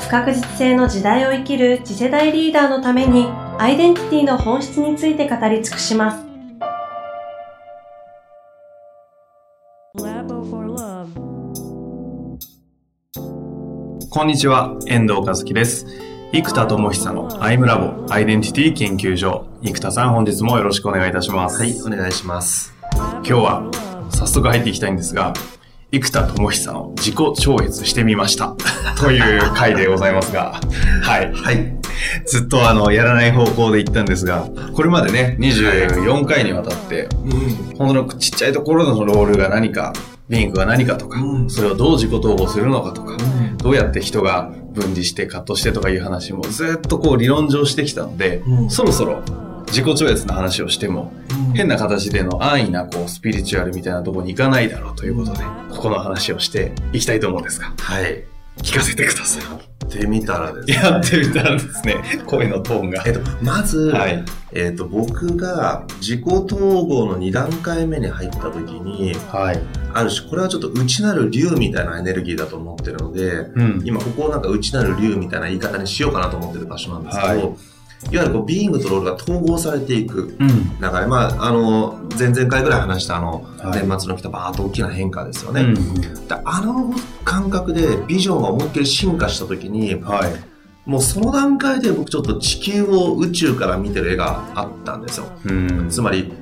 不確実性の時代を生きる次世代リーダーのためにアイデンティティの本質について語り尽くしますこんにちは、遠藤和樹です。生田智久のアイムラボアイデンティティ研究所。生田さん、本日もよろしくお願いいたします。はい、お願いします。今日は早速入っていきたいんですが、生田智久の自己超越してみました。という回でございますが、はい。はい。ずっとあの、やらない方向で行ったんですが、これまでね、24回にわたって、本当のちっちゃいところのロールが何か、リンクが何かとか、それをどう自己統合するのかとか、どうやって人が分離してカットしてとかいう話もずっとこう理論上してきたので、うんそろそろ自己超越の話をしても、変な形での安易なこうスピリチュアルみたいなところに行かないだろうということで、ここの話をしていきたいと思うんですが、はい。聞かせてください。やってみたらですね。やってみたらですね、声のトーンが。えっと、まず、はい。えっと、僕が自己統合の2段階目に入った時に、はい。ある種、これはちょっと内なる竜みたいなエネルギーだと思ってるので、うん。今ここをなんか内なる竜みたいな言い方にしようかなと思ってる場所なんですけど、はいい、わゆるこうビーイングとロールが統合されていくうん。流れ、まあ、あの、前々回ぐらい話したあの、はい年末の来たバーッと大きな変化ですよね。うん。であの感覚でビジョンが思いっきり進化した時に、はい。もうその段階で僕ちょっと地球を宇宙から見てる絵があったんですよ。うん。つまり、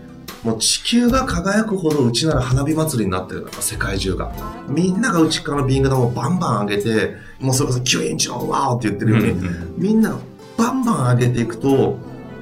もう地球が輝くほどうちなら花火祭りになってるのか、世界中が。みんなが内側のビーング玉をバンバン上げて、もうそれこそ9インチのワーって言ってるように、みんながバンバン上げていくと、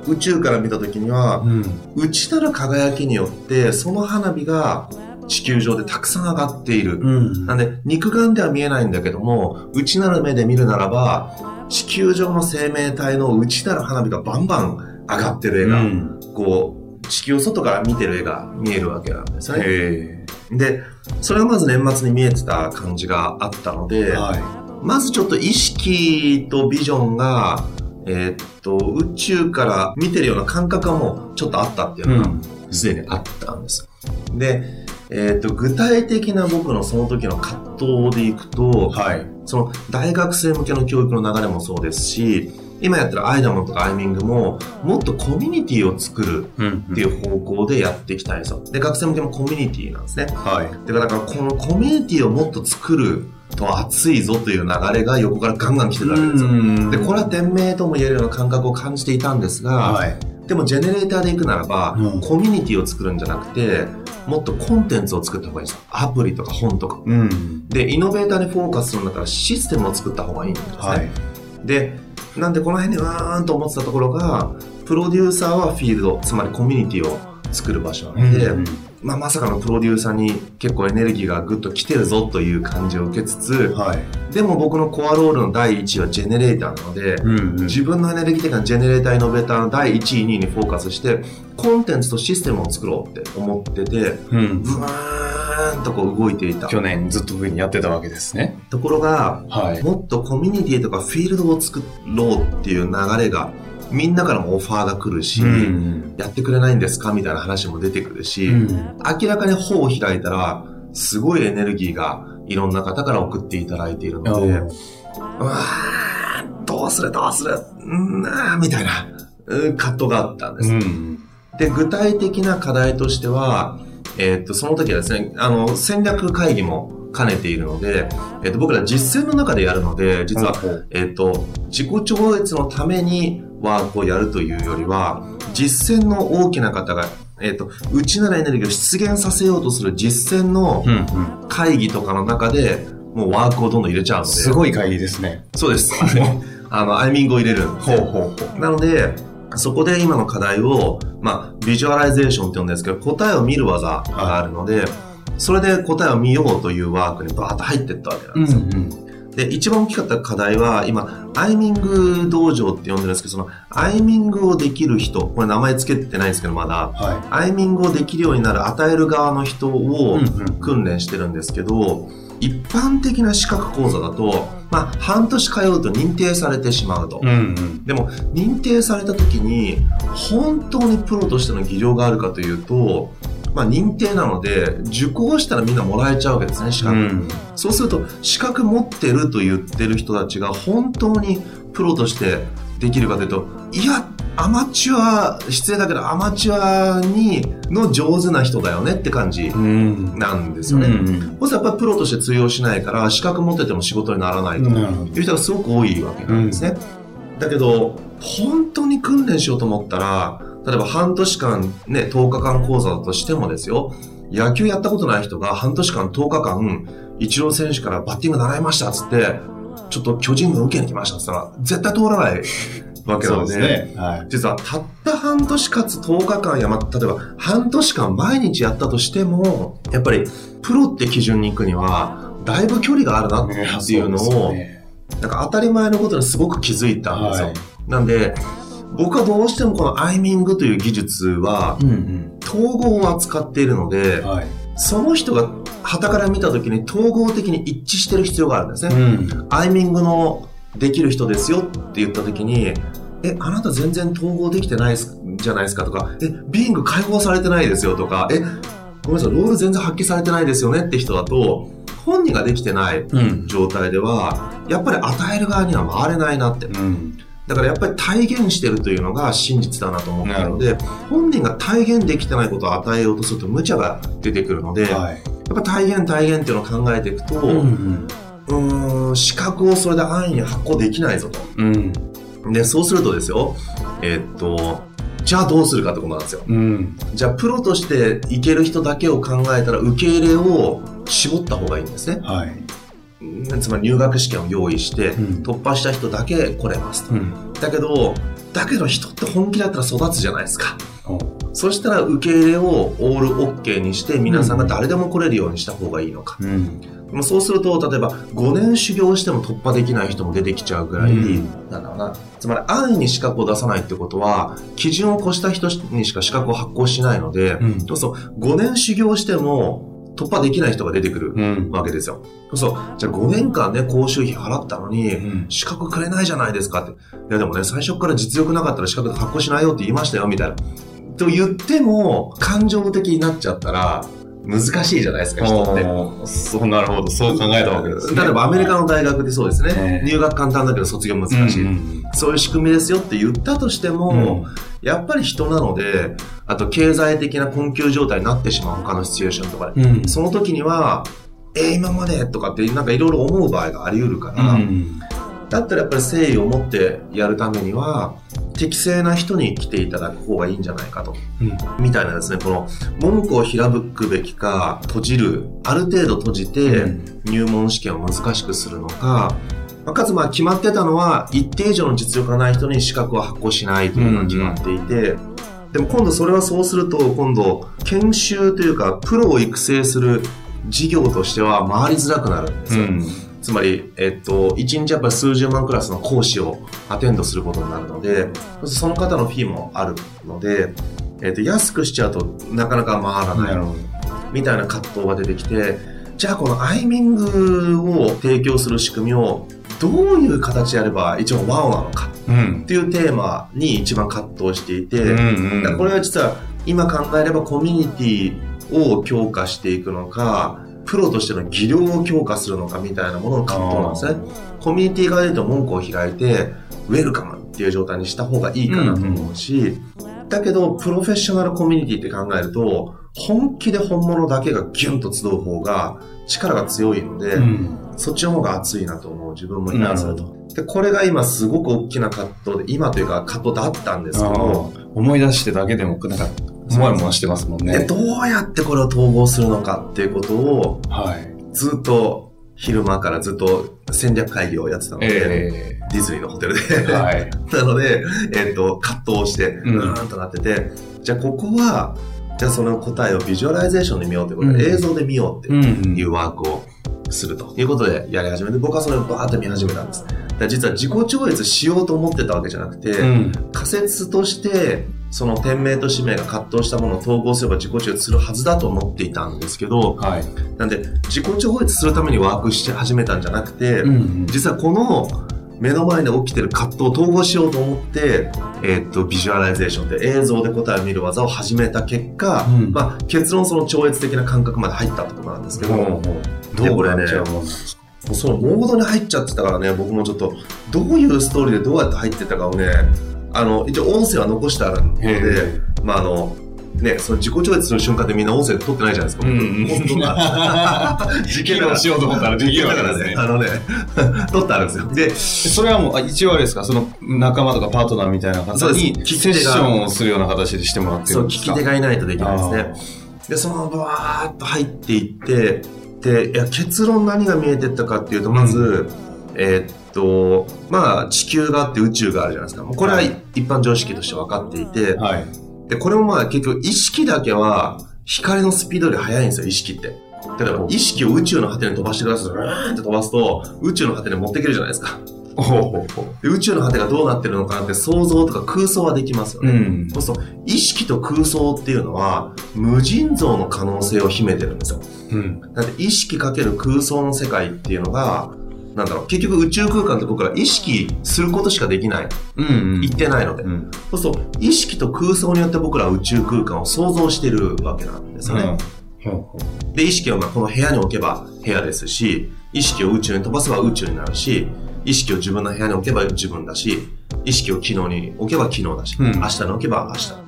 宇宙から見た時には、うん。内なる輝きによって、その花火が地球上でたくさん上がっている。うん。なんで、肉眼では見えないんだけども、内なる目で見るならば、地球上の生命体の内なる花火がバンバン上がってる絵が、うん。こう、地球を外から見てる絵が見えるわけなんですね。へで、それがまず年末に見えてた感じがあったので、え。はい。まずちょっと意識とビジョンが、えーっと、宇宙から見てるような感覚がもうちょっとあったっていうのが、すでにあったんです。で、えーっと、具体的な僕のその時の葛藤でいくと、はい。その大学生向けの教育の流れもそうですし、今やってるアイダモンとかアイミングも、もっとコミュニティを作るうん。っていう方向でやっていきたいんですよ。で、学生向けもコミュニティなんですね。はい。だからこのコミュニティをもっと作ると熱いぞという流れが横からガンガン来てるわけですよ。んで、これは店名とも言えるような感覚を感じていたんですが、はい。でもジェネレーターで行くならば、うんコミュニティを作るんじゃなくて、もっとコンテンツを作った方がいいですよ。アプリとか本とか。うん。で、イノベーターにフォーカスするんだったらシステムを作った方がいいんですね。はい。で、なんでこの辺にうーんと思ってたところが、プロデューサーはフィールド、つまりコミュニティを作る場所なので、うんまあ、まさかのプロデューサーに結構エネルギーがぐっと来てるぞという感じを受けつつ、はい。でも僕のコアロールの第1位はジェネレーターなので、うん。自分のエネルギー的なジェネレーターイノベーターの第1位、2位にフォーカスして、コンテンツとシステムを作ろうって思ってて、うん。ーンとこう動いていた去年ずっと上にやってたわけですね。ところが、はい。もっとコミュニティとかフィールドを作ろうっていう流れが、みんなからもオファーが来るし、ん。やってくれないんですかみたいな話も出てくるし、明らかに本を開いたら、すごいエネルギーがいろんな方から送っていただいているので、うわーどうするどうするうんなーみたいな、うん葛藤があったんです。ん。で、具体的な課題としては、えーっと、その時はですね、あの、戦略会議も兼ねているので、えーっと、僕ら実践の中でやるので、実は、えーっと、自己超越のためにワークをやるというよりは、実践の大きな方が、えーっと、内なるエネルギーを出現させようとする実践のうん。うん。会議とかの中で、もうワークをどんどん入れちゃうので。すごい会議ですね。そうです。あの、アイミングを入れるんですねほう。なので、そこで今の課題を、まあ、ビジュアライゼーションって呼んでるんですけど、答えを見る技があるので、それで答えを見ようというワークにバーッと入っていったわけなんですよ。で、一番大きかった課題は、今、アイミング道場って呼んでるんですけど、その、アイミングをできる人、これ名前つけてないんですけど、まだ、はアイミングをできるようになる与える側の人を訓練してるんですけど、一般的な資格講座だと、まあ、半年通うと認定されてしまうと。い。うんうん。でも、認定された時に、本当にプロとしての技量があるかというと、まあ、認定なので、受講したらみんなもらえちゃうわけですね、資格。うんそうすると、資格持ってると言ってる人たちが本当にプロとしてできるかというと、いや、アマチュア、失礼だけど、アマチュアに、の上手な人だよねって感じうん。なんですよね。うんそうするとやっぱりプロとして通用しないから、資格持ってても仕事にならないという人がすごく多いわけなんですね。だけど、本当に訓練しようと思ったら、例えば半年間、ね、10日間講座だとしてもですよ、野球やったことない人が半年間10日間、イチロー選手からバッティング習いましたっつって、ちょっと巨人軍受けに来ましたっつったら、絶対通らないわけなそうので、ね。はい。実はたった半年かつ10日間や、ま、例えば半年間毎日やったとしても、やっぱりプロって基準に行くには、だいぶ距離があるなっていうのを、なんか当たり前のことにすごく気づいたんですよ。はいなんで、僕はどうしてもこのアイミングという技術は、うん統合を扱っているのでうん。、はい。その人が旗から見た時に統合的に一致してる必要があるんですね。うん。アイミングのできる人ですよって言った時に、え、あなた全然統合できてないすじゃないですかとか、え、ビング解放されてないですよとか、え、ごめんなさい、ロール全然発揮されてないですよねって人だと、本人ができてないうん。状態では、やっぱり与える側には回れないなって。うん。だからやっぱり体現してるというのが真実だなと思ってるので、本人が体現できてないことを与えようとすると無茶が出てくるので、やっはい。ぱ体現体現っていうのを考えていくと、うん。うーん、資格をそれで安易に発行できないぞと。うん。で、そうするとですよ、えーっと、じゃあどうするかってことなんですよ。うん。じゃあプロとしていける人だけを考えたら受け入れを絞った方がいいんですね。はい。うんつまり入学試験を用意して、うん突破した人だけ来れますと。うん。だけど、だけど人って本気だったら育つじゃないですか。おそしたら受け入れをオールオッケーにして皆さんが誰でも来れるようにした方がいいのか。うん。でもそうすると、例えば5年修行しても突破できない人も出てきちゃうぐらい、うんなんだろうな。つまり安易に資格を出さないってことは、基準を越した人にしか資格を発行しないので、うんそうそう、5年修行しても突破できない人が出てくるうん。わけですよ。そうそう、じゃあ5年間ね、講習費払ったのに、うん資格くれないじゃないですかって。いやでもね、最初から実力なかったら資格発行しないよって言いましたよ、みたいな。と言っても、感情的になっちゃったら、難しいじゃないですか、人って。そう、なるほど。そう考えたわけですね。例えばアメリカの大学でそうですね、ね入学簡単だけど卒業難しい、うんそういう仕組みですよって言ったとしても、やっぱり人なのであと経済的な困窮状態になってしまう他のシチュエーションとかで、うん。うん。その時にはえー今までとかってなんかいろいろ思う場合があり得るから、うん。だったらやっぱり誠意を持ってやるためには適正な人に来ていただく方がいいんじゃないかと、うんみたいなですねこの門戸を開くべきか閉じるある程度閉じて、うん入門試験を難しくするのか、まあかつまあ決まってたのは一定以上の実力がない人に資格を発行しないというのが決まっていて、でも今度それはそうすると今度研修というかプロを育成する事業としては回りづらくなるんですよ。うん。つまり、えっと、1日やっぱり数十万クラスの講師をアテンドすることになるので、その方のフィーもあるので、えっと、安くしちゃうとなかなか回らない。みたいな葛藤が出てきて、じゃあこのアイミングを提供する仕組みをどういう形でやれば一番ワオなのかうんっ。ていうテーマに一番葛藤していて、これは実は今考えればコミュニティを強化していくのか、プロとしての技量を強化するのかみたいなものの葛藤なんですね。コミュニティ側で言うと門戸を開いて、ウェルカムっていう状態にした方がいいかなと思うし、だけど、プロフェッショナルコミュニティって考えると、本気で本物だけがギュンと集う方が力が強いので、うん。そっちの方が熱いなと思う自分もいますなるほで、これが今すごく大きな葛藤で、今というか葛藤だったんですけど、思い出してだけでも、なんか、もやもやしてますもんね。でどうやってこれを統合するのかっていうことをはい。ずっと昼間からずっと戦略会議をやってたので、えディズニーのホテルえで、はい。なので、えっ、と、葛藤をして、ううんーんとなってて、じゃあここは、じゃあその答えをビジュアライゼーションで見ようということで、うん映像で見ようってうん。いうワークをするということでやり始めて、僕はそれをバーッと見始めたんです。だ実は自己超越しようと思ってたわけじゃなくて、うん。仮説として、その天命と使命が葛藤したものを統合すれば自己超越するはずだと思っていたんですけど、はい。なんで自己超越するためにワークして始めたんじゃなくて、ん。実はこの目の前で起きてる葛藤を統合しようと思って、えーっと、ビジュアライゼーションで映像で答えを見る技を始めた結果、うんまあ、結論その超越的な感覚まで入ったってことなんですけど、もどうでこれねそのモードに入っちゃってたからね、僕もちょっと、どういうストーリーでどうやって入ってたかをね、あの、一応音声は残してあるのへでえ、まあ、あの、ね、その自己超越する瞬間ってみんな音声撮ってないじゃないですか。うん本当だ。実験をしようと思ったらできるわけですねあのね、撮ってあるんですよ。で、それはもう、あ一応あれですか、その仲間とかパートナーみたいな方そうにセッションをするような形でしてもらってそう、聞るんですか？き手がいないとできないですね。で、そのままバーッと入っていって、で、いや、結論何が見えてったかっていうと、まず、えーっと、まあ、地球があって宇宙があるじゃないですか。もうこれははい一般常識として分かっていて、はい。で、これもまあ結局意識だけは光のスピードより速いんですよ、意識って。例えば意識を宇宙の果てに飛ばしてください。って飛ばすと、宇宙の果てに持っていけるじゃないですか。宇宙の果てがどうなってるのかなって想像とか空想はできますよね。うん。そうすると、意識と空想っていうのは、無尽蔵の可能性を秘めてるんですよ。うん。なんで、意識かける空想の世界っていうのが、なんだろう、結局宇宙空間って僕ら意識することしかできない。うん。言ってないので。うん。そうすると、意識と空想によって僕らは宇宙空間を想像してるわけなんですよね。ほうほで、意識をまあこの部屋に置けば部屋ですし、意識を宇宙に飛ばせば宇宙になるし、意識を自分の部屋に置けば自分だし、意識を昨日に置けば昨日だし、うん明日に置けば明日。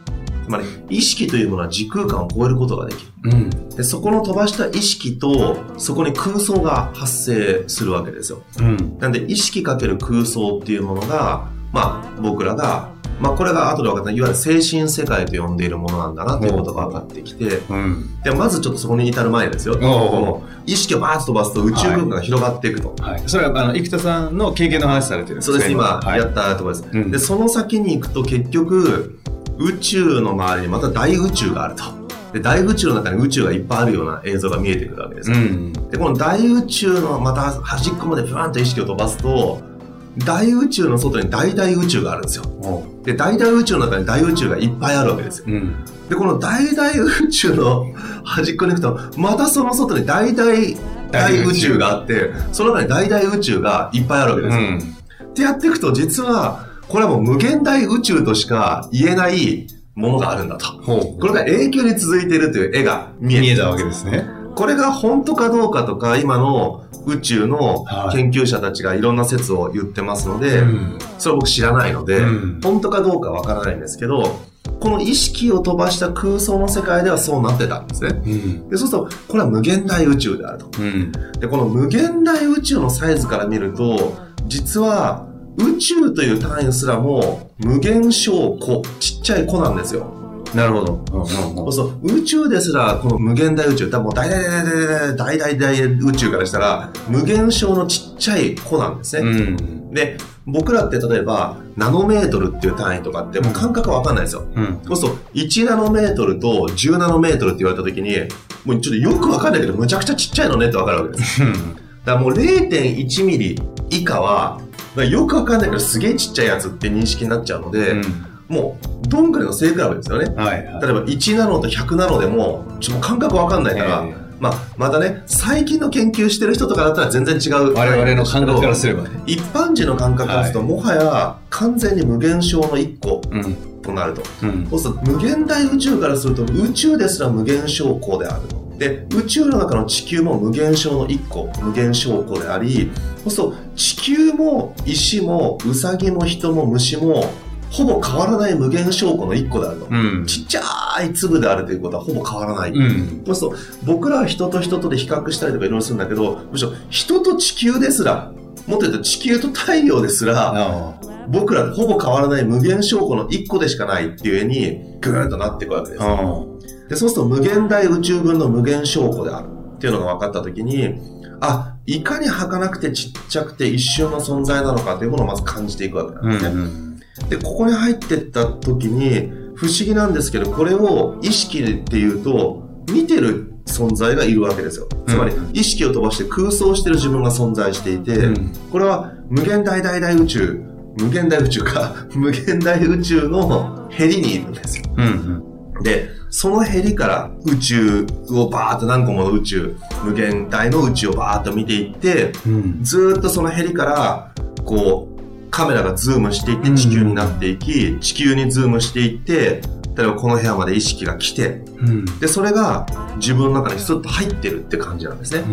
つまり、意識というものは時空間を超えることができる。う。うん。で、そこの飛ばした意識と、そこに空想が発生するわけですよ。うん。なんで、意識かける空想っていうものが、まあ、僕らが、まあ、これが後で分かった、いわゆる精神世界と呼んでいるものなんだなっていうことが分かってきて、うん。で、まずちょっとそこに至る前ですよ。意識をバーッと飛ばすと宇宙空間が広がっていくと。はい。それは、あの、生田さんの経験の話されてる。そうです、今はいやったところです。うんで、その先に行くと結局、宇宙の周りにまた大宇宙があると。で、大宇宙の中に宇宙がいっぱいあるような映像が見えてくるわけですよ。うん。で、この大宇宙のまた端っこまでブワーンと意識を飛ばすと、大宇宙の外に大大宇宙があるんですよ。で、大大宇宙の中に大宇宙がいっぱいあるわけですよ。うん。で、この大大宇宙の端っこに行くと、またその外に大大大宇宙があって、その中に大大宇宙がいっぱいあるわけですよ。うん。ってやっていくと、実は、これはもう無限大宇宙としか言えないものがあるんだと。これが永久に続いているという絵が見えて見えたわけですね。これが本当かどうかとか、今の宇宙のはい研究者たちがいろんな説を言ってますので、うん。それは僕知らないので、うん本当かどうかわからないんですけど、この意識を飛ばした空想の世界ではそうなってたんですね。うん。でそうすると、これは無限大宇宙であると。うん。で、この無限大宇宙のサイズから見ると、実は宇宙という単位すらも無限小個、ちっちゃい子なんですよ。なるほど。そうそう、宇宙ですら、この無限大宇宙、多分大大大大大大大宇宙からしたら、無限小のちっちゃい子なんですね。うん、で、僕らって例えば、ナノメートルっていう単位とかって、もう感覚わかんないですよ。う、そう、1ナノメートルと10ナノメートルって言われた時に、もうちょっとよくわかんないけど、むちゃくちゃちっちゃいのねってわかるわけです。だからもう0.1ミリ以下は、よくわかんないけど、すげえちっちゃいやつって認識になっちゃうので、うんもうどんぐりの背比べですよね。はい。例えば1ナノと100ナノでも、ちょっと感覚わかんないから、ええまあ、またね、最近の研究してる人とかだったら全然違う。我々の感覚からすればね。一般人の感覚からすると、もはや完全に無限小の1個うん。となると。うん。そうすると無限大宇宙からすると宇宙ですら無限小個であると。で、宇宙の中の地球も無限小の1個、無限小個であり、そうすると地球も石もウサギも人も虫もほぼ変わらない無限小個の1個であると。うん。ちっちゃい粒であるということはほぼ変わらない。うん。そうすると僕らは人と人とで比較したりとかいろいろするんだけど、むしろ人と地球ですら、もっと言うと地球と太陽ですら、あ僕らほぼ変わらない無限小個の1個でしかないっていう絵にグーンとなっていくわけです。あ。で、そうすると無限大宇宙分の無限小個であるっていうのが分かったときに、あ、いかに儚くてちっちゃくて一瞬の存在なのかというものをまず感じていくわけなんうですね。ん。で、ここに入ってった時に、不思議なんですけど、これを意識っていうと、見てる存在がいるわけですよ。つまり、意識を飛ばして空想してる自分が存在していて、うんこれは無限大大大宇宙、無限大宇宙か、無限大宇宙のヘリにいるんですよ。うん。で、そのヘリから宇宙をバーっと何個もの宇宙、無限大の宇宙をバーっと見ていって、うん。ずーっとそのヘリから、こう、カメラがズームしていって地球になっていき、地球にズームしていって、例えばこの部屋まで意識が来て、うん。で、それが自分の中にスッと入ってるって感じなんですね。う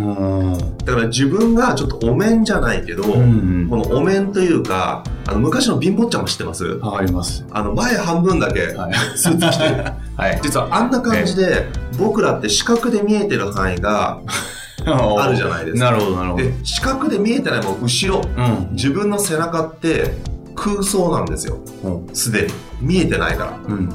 ん。だから自分がちょっとお面じゃないけど、うんこのお面というか、あの昔の貧乏ちゃんも知ってます？わかります。あの前半分だけはい。スーツ着てる。はい。実はあんな感じで、僕らって視覚で見えてる範囲が あるじゃないですか。なるほど、なるほど。で、視覚で見えてないもん後ろ、うん。自分の背中って空想なんですよ。うん。すでに。見えてないから。うん。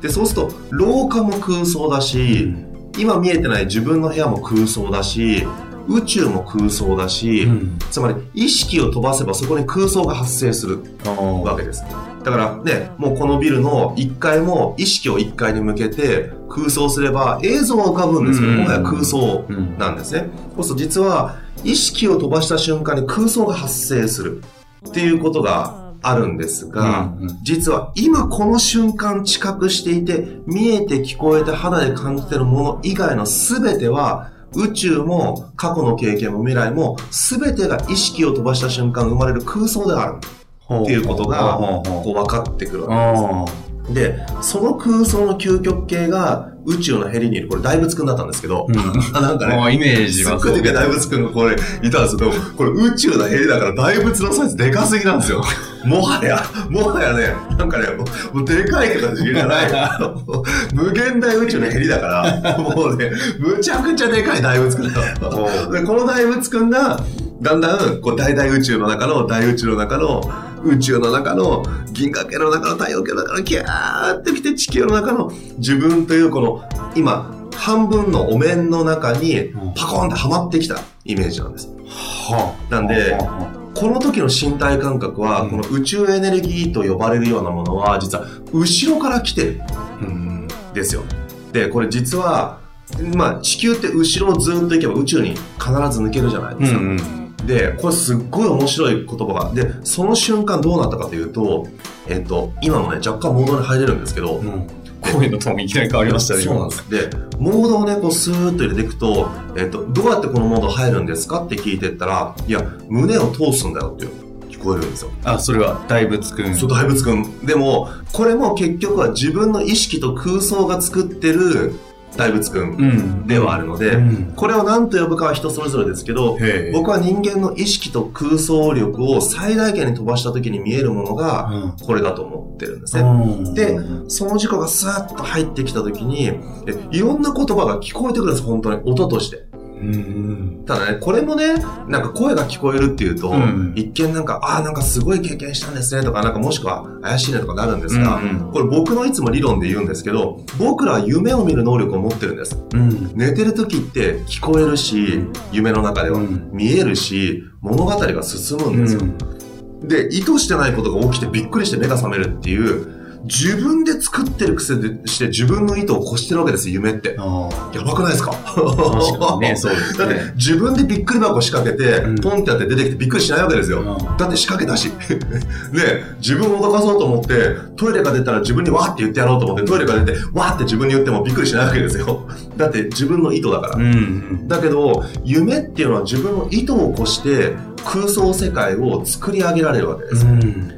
で、そうすると、廊下も空想だし、今見えてない自分の部屋も空想だし、宇宙も空想だし、うん。つまり意識を飛ばせばそこに空想が発生するわわけです。だからね、もうこのビルの1階も意識を1階に向けて空想すれば映像は浮かぶんですけど、うんもはや空想うん。なんですね。そうすると実は意識を飛ばした瞬間に空想が発生するっていうことがあるんですが、うんうん実は今この瞬間知覚していて見えて聞こえて肌で感じてるもの以外の全ては宇宙も過去の経験も未来も全てが意識を飛ばした瞬間生まれる空想であるっていうことがこう分かってくるわけです。で、その空想の究極系が宇宙のヘリにいる、これ大仏くんだったんですけど、うんあなんかね、あイメージはすっごいでかい大仏くんがこれいたんですけど、これ宇宙のヘリだから大仏のサイズでかすぎなんですよ。もはや、もはやね、なんかね、もうもうでかい形じゃない。無限大宇宙のヘリだから、もうね、むちゃくちゃでかい大仏くんだ。で、この大仏くんが、だんだん、こう、大々宇宙の中の、大宇宙の中の、宇宙の中の、銀河系の中の太陽系の中の、キャーってきて地球の中の自分というこの、今、半分のお面の中にパコーンってはまってきたイメージなんです。はなんで、この時の身体感覚は、うんこの宇宙エネルギーと呼ばれるようなものは、実は後ろから来てるうん。んですよ。で、これ実は、まあ地球って後ろをずっと行けば宇宙に必ず抜けるじゃないですか。うん。で、これすっごい面白い言葉が。で、その瞬間どうなったかというと、えっと、今のね、若干モードに入れるんですけど、うん。声のトーンいきなり変わりましたね。そうなんです。で、モードをね、こうスーッと入れていくと、えっと、どうやってこのモード入るんですかって聞いてったら、いや、胸を通すんだよって聞こえるんですよ。あ、それは大仏くん。そう、大仏くん。でも、これも結局は自分の意識と空想が作ってる大仏くんんではあるので、うんこれを何と呼ぶかは人それぞれですけど。僕は人間の意識と空想力を最大限に飛ばした時に見えるものが、これだと思ってるんですね。うんで、その事故がスーッと入ってきた時に、えいろんな言葉が聞こえてくるんです、本当に。音として。うん。ただね、これもね、なんか声が聞こえるっていうと、うん一見なんか、ああ、なんかすごい経験したんですねとか、なんかもしくは怪しいねとかなるんですが、うんうんこれ僕のいつも理論で言うんですけど、僕らは夢を見る能力を持ってるんです。うん。寝てる時って聞こえるし、夢の中では、うん見えるし、物語が進むんですよ。で、意図してないことが起きてびっくりして目が覚めるっていう、自分で作ってる癖でして自分の意図を越してるわけですよ、夢って。やばくないですか？確かにね、そうですだってね。自分でびっくり箱仕掛けて、うんポンってやって出てきてびっくりしないわけですよ。うんだって仕掛けたし。ね自分を脅かそうと思って、トイレが出たら自分にわーって言ってやろうと思って、トイレが出て、わーって自分に言ってもびっくりしないわけですよ。だって自分の意図だから。うん。だけど、夢っていうのは自分の意図を越して空想世界を作り上げられるわけです。うん。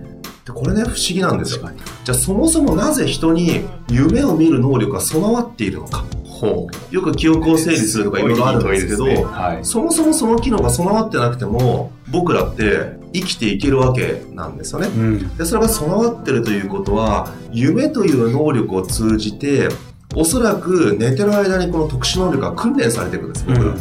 でこれね、不思議なんですよ。じゃあそもそもなぜ人に夢を見る能力が備わっているのか。ほう。よく記憶を整理するとかいろいろあるんですけど、ねはい。そもそもその機能が備わってなくても、僕らって生きていけるわけなんですよね。うん。で、それが備わってるということは、夢という能力を通じて、おそらく寝てる間にこの特殊能力が訓練されていくんです、僕ら。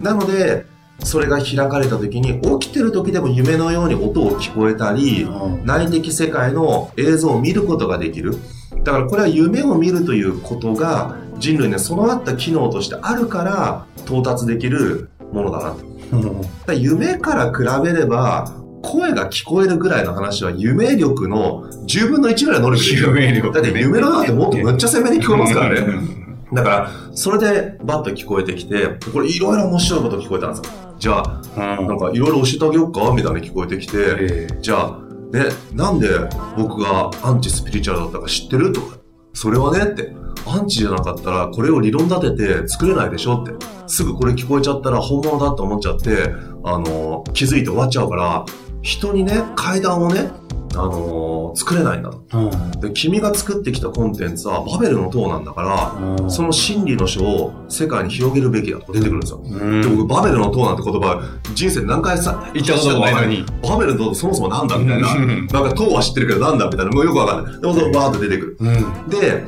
なので、それが開かれた時に、起きてる時でも夢のように音を聞こえたり、内的世界の映像を見ることができる。だからこれは夢を見るということが人類に備わった機能としてあるから到達できるものだなと。だ夢から比べれば声が聞こえるぐらいの話は夢力の10分の1ぐらいの能力。夢力だって夢の中ってもっとむっちゃ鮮明に聞こえますからね。だから、それでバッと聞こえてきて、これいろいろ面白いこと聞こえたんですよ。じゃあ、うん。なんかいろいろ教えてあげようか？みたいな聞こえてきて、えじゃあ、ね、なんで僕がアンチスピリチュアルだったか知ってる？とか、それはねって、アンチじゃなかったらこれを理論立てて作れないでしょ？って、すぐこれ聞こえちゃったら本物だと思っちゃって、あの、気づいて終わっちゃうから、人にね、階段をね、あの作れないんだと。うんで、君が作ってきたコンテンツはバベルの塔なんだから、その真理の書を世界に広げるべきだと出てくるんですよ。うんで僕、バベルの塔なんて言葉、人生で何回さ、言ったこともないのに。バベルの塔そもそもなんだみたいな。うんなんか塔は知ってるけどなんだみたいな。もうよくわかんない。でもそのバーッと出てくる。うんで、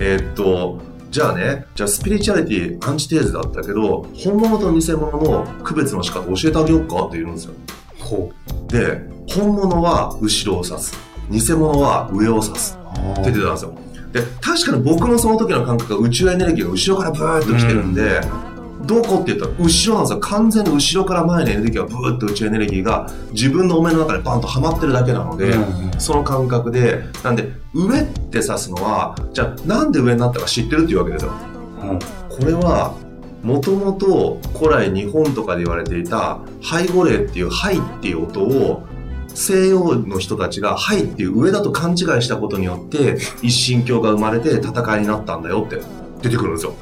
えーっと、じゃあね、じゃあスピリチュアリティアンチテーゼだったけど、本物と偽物の区別の仕方教えてあげようかって言うんですよ。ほで、本物は後ろを指す。偽物は上を指す。うって出てたんですよ。で、確かに僕のその時の感覚が宇宙エネルギーが後ろからブーッと来てるんで、どこって言ったら後ろなんですよ。完全に後ろから前のエネルギーがブーッと宇宙エネルギーが自分のお面の中でバンとはまってるだけなので、うんその感覚で、なんで上って指すのは、じゃあなんで上になったか知ってるっていうわけですよ。これは、もともと古来日本とかで言われていた背後霊っていうハイっていう音を西洋の人たちがハイっていう上だと勘違いしたことによって一神教が生まれて戦いになったんだよって出てくるんですよ。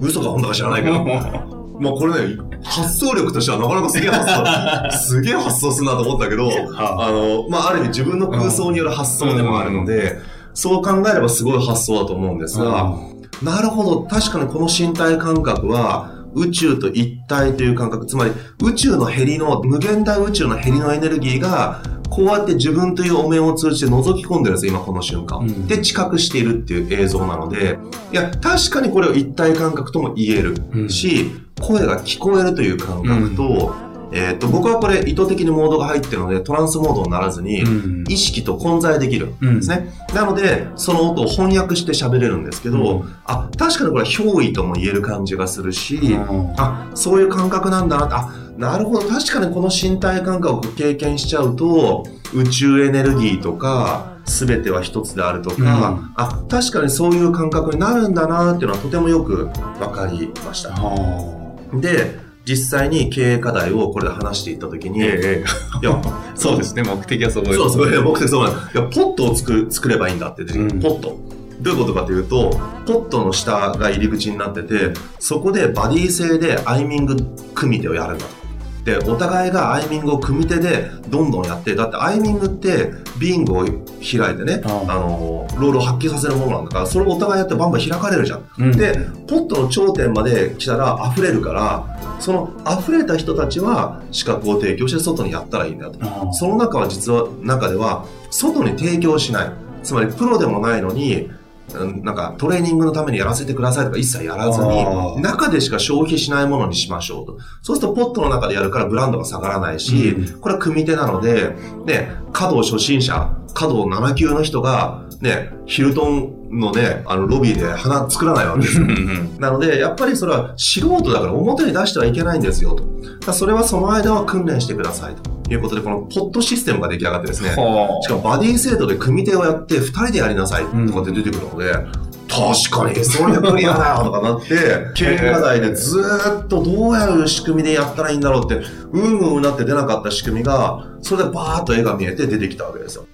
嘘か本当か知らないけど。まあこれね、発想力としてはなかなかすげえ発想、すげえ発想するなと思ったけど、あの、まあある意味自分の空想による発想でもあるので、そう考えればすごい発想だと思うんですが、なるほど。確かにこの身体感覚は、宇宙と一体という感覚、つまり宇宙のヘリの、無限大宇宙のヘリのエネルギーが、こうやって自分というお面を通じて覗き込んでるんですよ、今この瞬間。うん。で、知覚しているっていう映像なので、いや、確かにこれを一体感覚とも言えるうん。し、声が聞こえるという感覚と、えっと、僕はこれ意図的にモードが入ってるので、トランスモードにならずに、うん。意識と混在できるんですね。なので、その音を翻訳して喋れるんですけど、うん。あ、確かにこれは憑依とも言える感じがするし、うん。あ、そういう感覚なんだなあ、なるほど、確かにこの身体感覚を経験しちゃうと、宇宙エネルギーとか、すべては一つであるとか、うん。あ、確かにそういう感覚になるんだなっていうのはとてもよくわかりました。で、実際に経営課題をこれで話していったときに、ええいや、そうですね、目的はそこ。そうそう、いや僕ってそうなんです。いや、ポットを作る、作ればいいんだってうんポット。どういうことかというと、ポットの下が入り口になってて、そこでバディ製でアイミング組み手をやるんだと。で、お互いがアイミングを組み手でどんどんやって、だってアイミングってビンゴを開いてね、ああの、ロールを発揮させるものなんだから、それをお互いやってバンバン開かれるじゃん。うんで、ポットの頂点まで来たら溢れるから、その溢れた人たちは資格を提供して外にやったらいいんだよと。あその中は実は、中では、外に提供しない。つまり、プロでもないのに、うんなんか、トレーニングのためにやらせてくださいとか一切やらずあに、ー中でしか消費しないものにしましょうと。そうすると、ポットの中でやるからブランドが下がらないし、うんこれは組み手なので、ね、華道初心者、華道7級の人が、ね、ヒルトンのね、あの、ロビーで花作らないわけですよ。なので、やっぱりそれは素人だから表に出してはいけないんですよと。それはその間は訓練してくださいということで、このポットシステムが出来上がってですね、はしかもバディ制度で組手をやって2人でやりなさいとかって出てくるので、確かにそれクリアだよとかなって、経営課題でずーっとどうやる仕組みでやったらいいんだろうって、うんうんうなって出なかった仕組みが、それでバーッと絵が見えて出てきたわけですよ。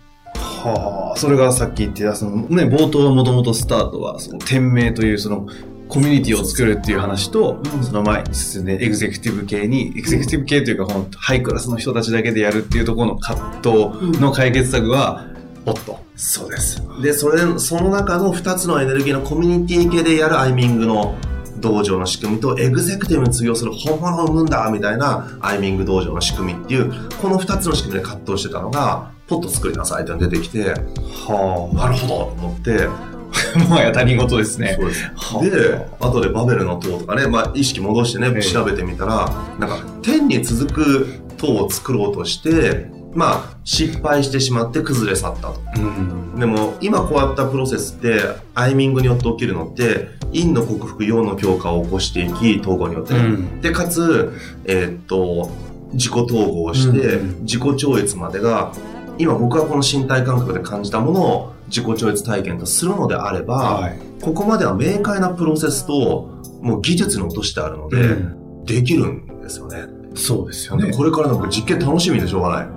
はあ、それがさっき言ってた、そのね、冒頭はもともとスタートは、その、店名というその、コミュニティを作るっていう話と、その前に進んで、エグゼクティブ系に、エグゼクティブ系というか、このハイクラスの人たちだけでやるっていうところの葛藤の解決策は、おっと。そうです。で、それ、その中の2つのエネルギーのコミュニティ系でやるアイミングの道場の仕組みと、エグゼクティブに通用する本物を生むんだみたいなアイミング道場の仕組みっていう、この2つの仕組みで葛藤してたのが、ポッと作りなさいって出てきて、はなるほどと思って、あ。もはや他人事ですね。そうです。はで、後でバベルの塔とかね、まあ意識戻してね、ええ調べてみたら、なんか天に続く塔を作ろうとして、まあ失敗してしまって崩れ去ったと。うん。でも今こうやったプロセスってアイミングによって起きるのって陰の克服陽の強化を起こしていき統合によってね、うんでかつえーっと自己統合してうん自己超越までが今僕はこの身体感覚で感じたものを自己超越体験とするのであれば、はい。ここまでは明快なプロセスと、もう技術に落としてあるので、うんできるんですよね。そうですよね。これからの僕実験楽しみでしょうがない。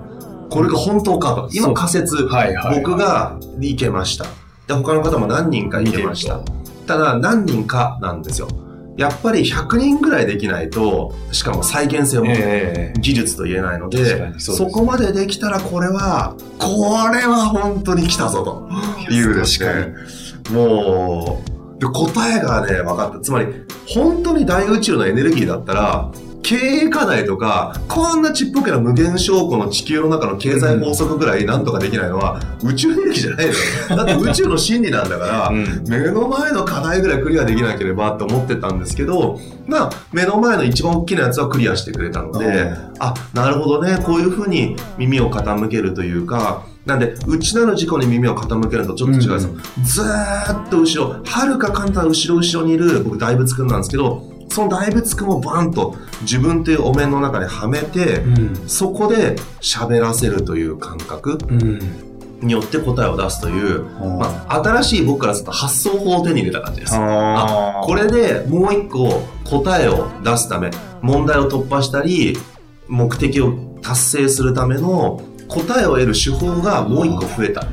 これが本当かと。今仮説、はいはい。僕がいけました。で、他の方も何人かいけました見。ただ、何人かなんですよ。やっぱり100人ぐらいできないと、しかも再現性を持ってええ技術と言えないの確でかにそうですそこまでできたらこれは、これは本当に来たぞというです確ね。もう、で答えがね、分かった。つまり、本当に大宇宙のエネルギーだったら、経営課題とか、こんなちっぽけな無限証拠の地球の中の経済法則ぐらいなんとかできないのは、宇宙エネルギーじゃないのよ。だって宇宙の真理なんだから、うん目の前の課題ぐらいクリアできなければって思ってたんですけど、まあ、目の前の一番大きなやつはクリアしてくれたので、あ、なるほどね、こういうふうに耳を傾けるというか、なんで、内なる事故に耳を傾けるとちょっと違うんですよ。ずーっと後ろ、はるか簡単後ろ後ろにいる、僕大仏くんなんですけど、その大仏くんをバンと自分というお面の中にはめて、うん。そこで喋らせるという感覚うん。によって答えを出すという、まあ、新しい僕からすると発想法を手に入れた感じです。あこれでもう一個答えを出すため、問題を突破したり、目的を達成するための答えを得る手法がもう一個増えた。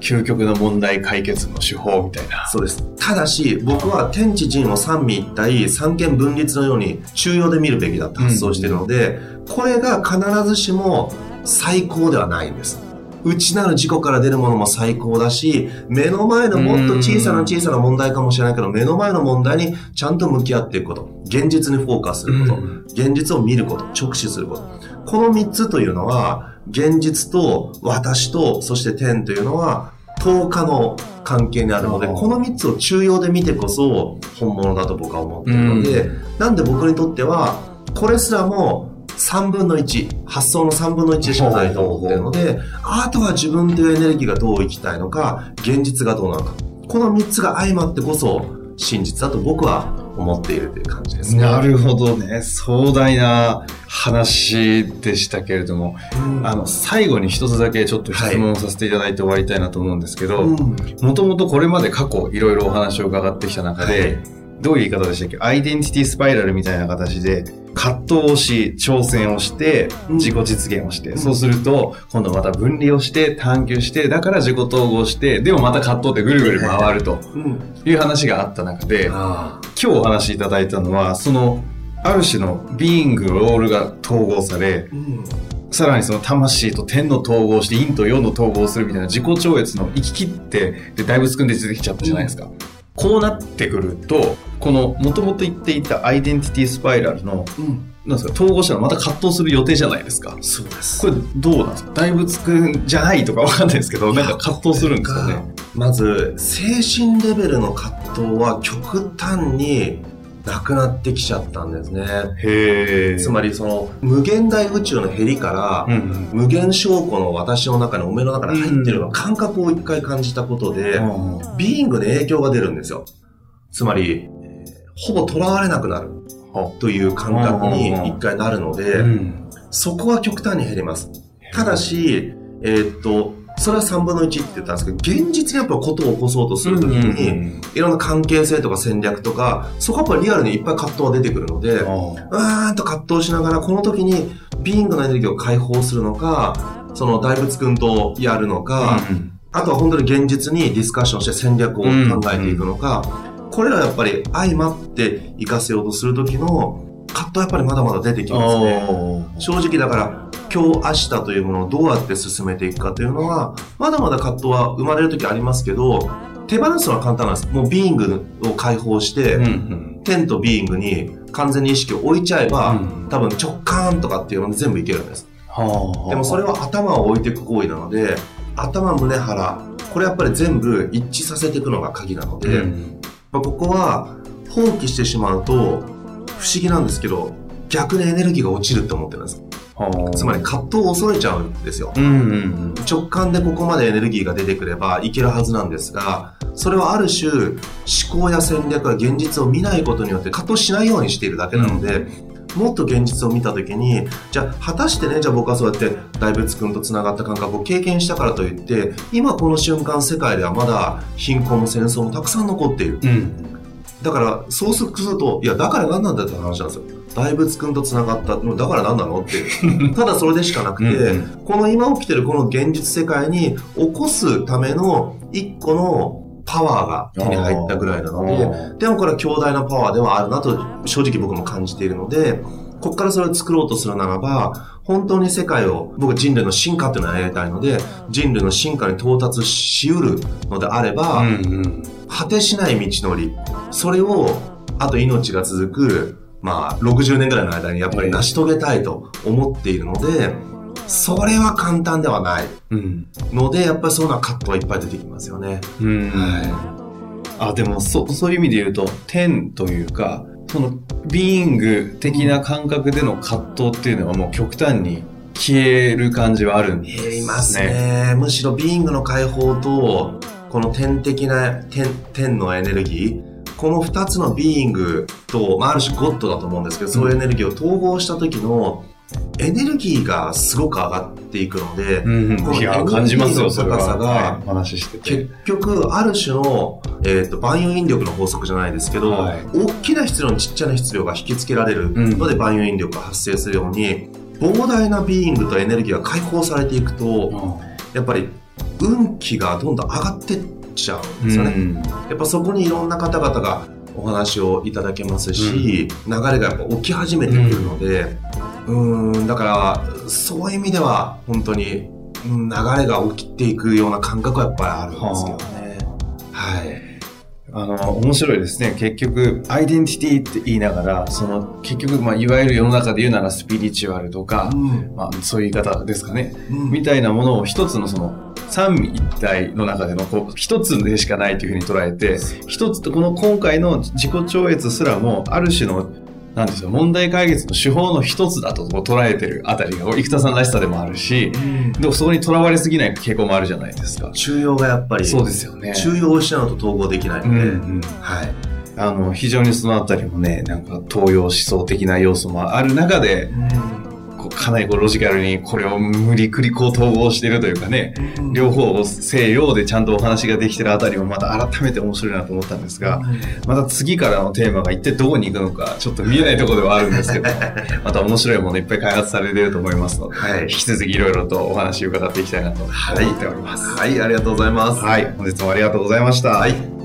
究極の問題解決の手法みたいな。そうです。ただし、僕は天地人を三位一体、三権分立のように中庸で見るべきだと発想しているので、これが必ずしも最高ではないんです。内なる事故から出るものも最高だし、目の前のもっと小さな小さな問題かもしれないけど、目の前の問題にちゃんと向き合っていくこと、現実にフォーカスすること、うん現実を見ること、直視すること。この3つというのは、現実と私と、そして天というのは、10日の関係にあるので、この3つを中庸で見てこそ本物だと僕は思っているので、なんで僕にとっては、これすらも3分の1、発想の3分の1でしかないと思っているので、あとは自分というエネルギーがどう生きたいのか、現実がどうなのか。この3つが相まってこそ真実だと僕は思っているという感じですね。なるほどね。壮大な話でしたけれども、うんあの、最後に一つだけちょっと質問させていただいて終わりたいなと思うんですけど、うんもともとこれまで過去いろいろお話を伺ってきた中で、どういう言い方でしたっけアイデンティティスパイラルみたいな形で、葛藤をし、挑戦をして、うん。自己実現をして、ん。そうすると、今度また分離をして、探求して、だから自己統合して、でもまた葛藤ってぐるぐる回るとうん。いう話があった中で、あ今日お話しいただいたのは、その、ある種のビーイング、ロールが統合され、ーうん。さらにその魂と天の統合して陰と陽の統合するみたいな自己超越の行き切って、で、大仏くんで出てきちゃったじゃないですか。こうなってくると、この元々言っていたアイデンティティスパイラルの、うんなんですか、統合したらまた葛藤する予定じゃないですか。そうです。これどうなんですか？大仏くんじゃないとかわかんないですけど、なんか葛藤するんですかね。まず、精神レベルの葛藤は極端になくなってきちゃったんですね。へつまり、その、無限大宇宙のヘリから、うんうん。無限証拠の私の中に、お目の中に入ってるような感覚を一回感じたことで、ビーイングに影響が出るんですよ。つまり、えーほぼ囚われなくなるという感覚に一回なるので、うん。そこは極端に減ります。ただし、えーっと、それは3分の1って言ったんですけど、現実にやっぱことを起こそうとするときに、いろんな関係性とか戦略とか、そこはやっぱりリアルにいっぱい葛藤が出てくるので、うーんと葛藤しながら、この時にビーイングのエネルギーを解放するのか、その大仏くんとやるのか、あとは本当に現実にディスカッションして戦略を考えていくのか、これらやっぱり相まって活かせようとする時の葛藤はやっぱりまだまだ出てきますね。正直だから今日明日というものをどうやって進めていくかというのはまだまだ葛藤は生まれる時ありますけど手放すのは簡単なんです。もうビーイングを解放して、天とビーイングに完全に意識を置いちゃえば、うん。多分直感とかっていうので全部いけるんです。でもそれは頭を置いていく行為なので頭胸腹これやっぱり全部一致させていくのが鍵なので、まあここは放棄してしまうと不思議なんですけど逆にエネルギーが落ちるって思ってるんです。つまり葛藤を恐れちゃうんですよ。うんうん直感でここまでエネルギーが出てくればいけるはずなんですがそれはある種思考や戦略や現実を見ないことによって葛藤しないようにしているだけなので、もっと現実を見た時にじゃあ果たしてねじゃあ僕はそうやって大仏君とつながった感覚を経験したからといって今この瞬間世界ではまだ貧困も戦争もたくさん残っている。うん。だからそうするといやだから何なんだって話なんですよ。大仏君とつながっただから何なのっていう。ただそれでしかなくて、うん。この今起きてるこの現実世界に起こすための一個のパワーが手に入ったぐらいなので、でもこれは強大なパワーではあるなと正直僕も感じているので、ここからそれを作ろうとするならば、本当に世界を、僕は人類の進化っていうのをやりたいので、人類の進化に到達しうるのであれば、うんうん。果てしない道のり、それを、あと命が続く、まあ、60年ぐらいの間にやっぱり成し遂げたいと思っているので、それは簡単ではないうん。ので、やっぱりそうな葛藤はいっぱい出てきますよね。うん。あ、でも、そ、そういう意味で言うと、天というか、その、ビーイング的な感覚での葛藤っていうのはもう極端に消える感じはあるんですね。減りますね。むしろビーイングの解放と、この天的な天、天のエネルギー、この二つのビーイングと、まあ、ある種ゴッドだと思うんですけど、そういうエネルギーを統合した時の、エネルギーがすごく上がっていくので、うんうん。この。エネルギーの高さが。結局、ある種の、えっ、と、万有引力の法則じゃないですけど、はい大きな質量にちっちゃな質量が引き付けられるうんので、万有引力が発生するように、膨大なビーイングとエネルギーが解放されていくと、やっぱり運気がどんどん上がってっちゃうんですよね。うんやっぱそこにいろんな方々がお話をいただけますし、流れがやっぱ起き始めてくるので、うーん、だから、そういう意味では、本当に、うん流れが起きていくような感覚はやっぱりあるんですけどね。はい。あの、面白いですね。結局、アイデンティティって言いながら、その、結局、まあ、いわゆる世の中で言うならスピリチュアルとか、うんまあ、そういう言い方ですかね。うんみたいなものを一つのその、三位一体の中での、こう、一つでしかないというふうに捉えて、一つと、この今回の自己超越すらも、ある種の、なんですよ、問題解決の手法の一つだと捉えてるあたりが、生田さんらしさでもあるし、でもそこにとらわれすぎない傾向もあるじゃないですか。中庸がやっぱり、そうですよね。中庸を失うと統合できないので、うんうんはい。あの、非常にそのあたりもね、なんか東洋思想的な要素もある中で、こうかなりこうロジカルにこれを無理くりこう統合してるというかね、両方を西洋でちゃんとお話ができてるあたりもまた改めて面白いなと思ったんですが、また次からのテーマが一体どこに行くのかちょっと見えないところではあるんですけど、また面白いものいっぱい開発されていると思いますので、はい。引き続きいろいろとお話を伺っていきたいなと思っております。はい、ありがとうございます。はい、本日もありがとうございました。はい